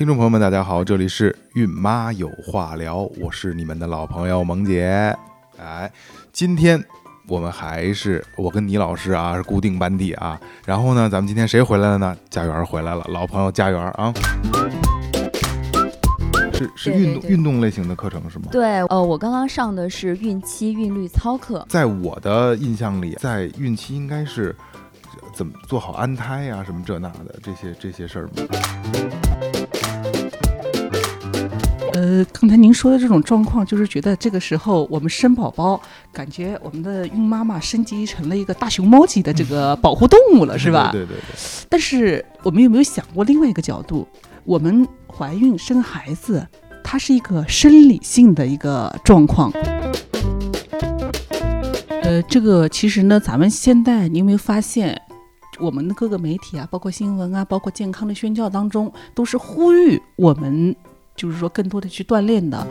听众朋友们，大家好，这里是孕妈有话聊，我是你们的老朋友萌姐。哎，今天我们还是我跟倪老师啊是固定班底啊。然后呢，咱们今天谁回来了呢？家园回来了，老朋友家园啊。是是运动运动类型的课程是吗？对，呃，我刚刚上的是孕期韵律操课。在我的印象里，在孕期应该是怎么做好安胎呀，什么这那的这些这些事儿吗？呃，刚才您说的这种状况，就是觉得这个时候我们生宝宝，感觉我们的孕妈妈升级成了一个大熊猫级的这个保护动物了，是吧？对对对。但是我们有没有想过另外一个角度？我们怀孕生孩子，它是一个生理性的一个状况。呃，这个其实呢，咱们现在你有没有发现，我们的各个媒体啊，包括新闻啊，包括健康的宣教当中，都是呼吁我们，就是说更多的去锻炼的。